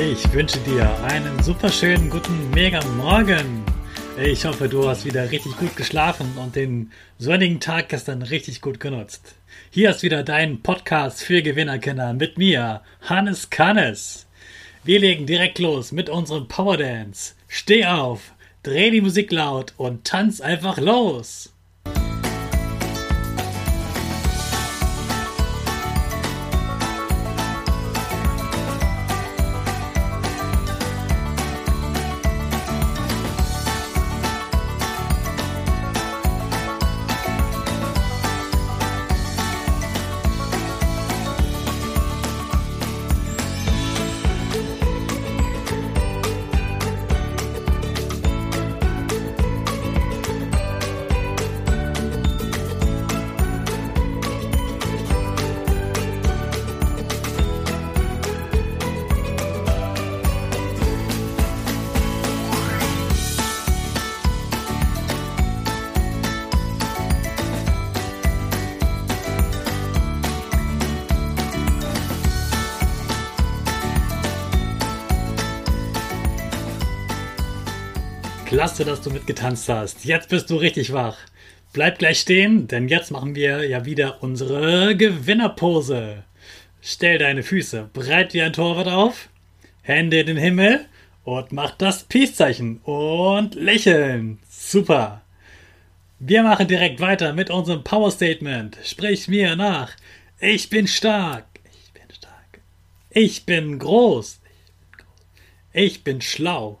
Ich wünsche dir einen super schönen guten Mega Morgen. Ich hoffe, du hast wieder richtig gut geschlafen und den sonnigen Tag gestern richtig gut genutzt. Hier ist wieder dein Podcast für Gewinnerkinder mit mir, Hannes Kannes. Wir legen direkt los mit unserem Power Dance. Steh auf, dreh die Musik laut und tanz einfach los. Klasse, dass du mitgetanzt hast. Jetzt bist du richtig wach. Bleib gleich stehen, denn jetzt machen wir ja wieder unsere Gewinnerpose. Stell deine Füße breit wie ein Torwart auf, Hände in den Himmel und mach das Peace-Zeichen und lächeln. Super. Wir machen direkt weiter mit unserem Power Statement. Sprich mir nach. Ich bin stark. Ich bin stark. Ich bin groß. Ich bin, groß. Ich bin schlau.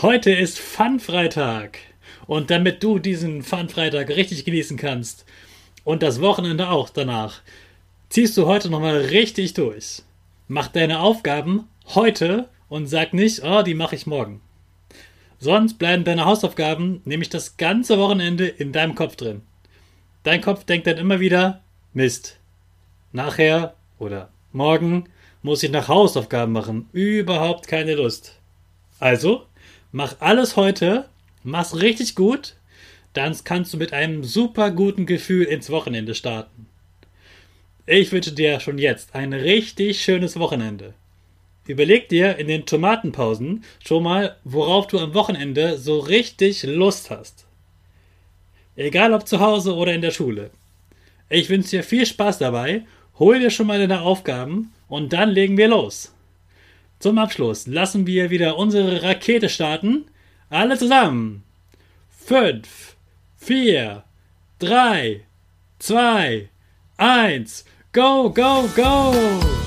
Heute ist Fun-Freitag. Und damit du diesen Fun-Freitag richtig genießen kannst und das Wochenende auch danach, ziehst du heute nochmal richtig durch. Mach deine Aufgaben heute und sag nicht, oh, die mache ich morgen. Sonst bleiben deine Hausaufgaben nämlich das ganze Wochenende in deinem Kopf drin. Dein Kopf denkt dann immer wieder, Mist. Nachher oder morgen muss ich nach Hausaufgaben machen. Überhaupt keine Lust. Also Mach alles heute, mach's richtig gut, dann kannst du mit einem super guten Gefühl ins Wochenende starten. Ich wünsche dir schon jetzt ein richtig schönes Wochenende. Überleg dir in den Tomatenpausen schon mal, worauf du am Wochenende so richtig Lust hast. Egal ob zu Hause oder in der Schule. Ich wünsche dir viel Spaß dabei, hol dir schon mal deine Aufgaben und dann legen wir los. Zum Abschluss lassen wir wieder unsere Rakete starten. Alle zusammen. Fünf, vier, drei, zwei, eins. Go, go, go!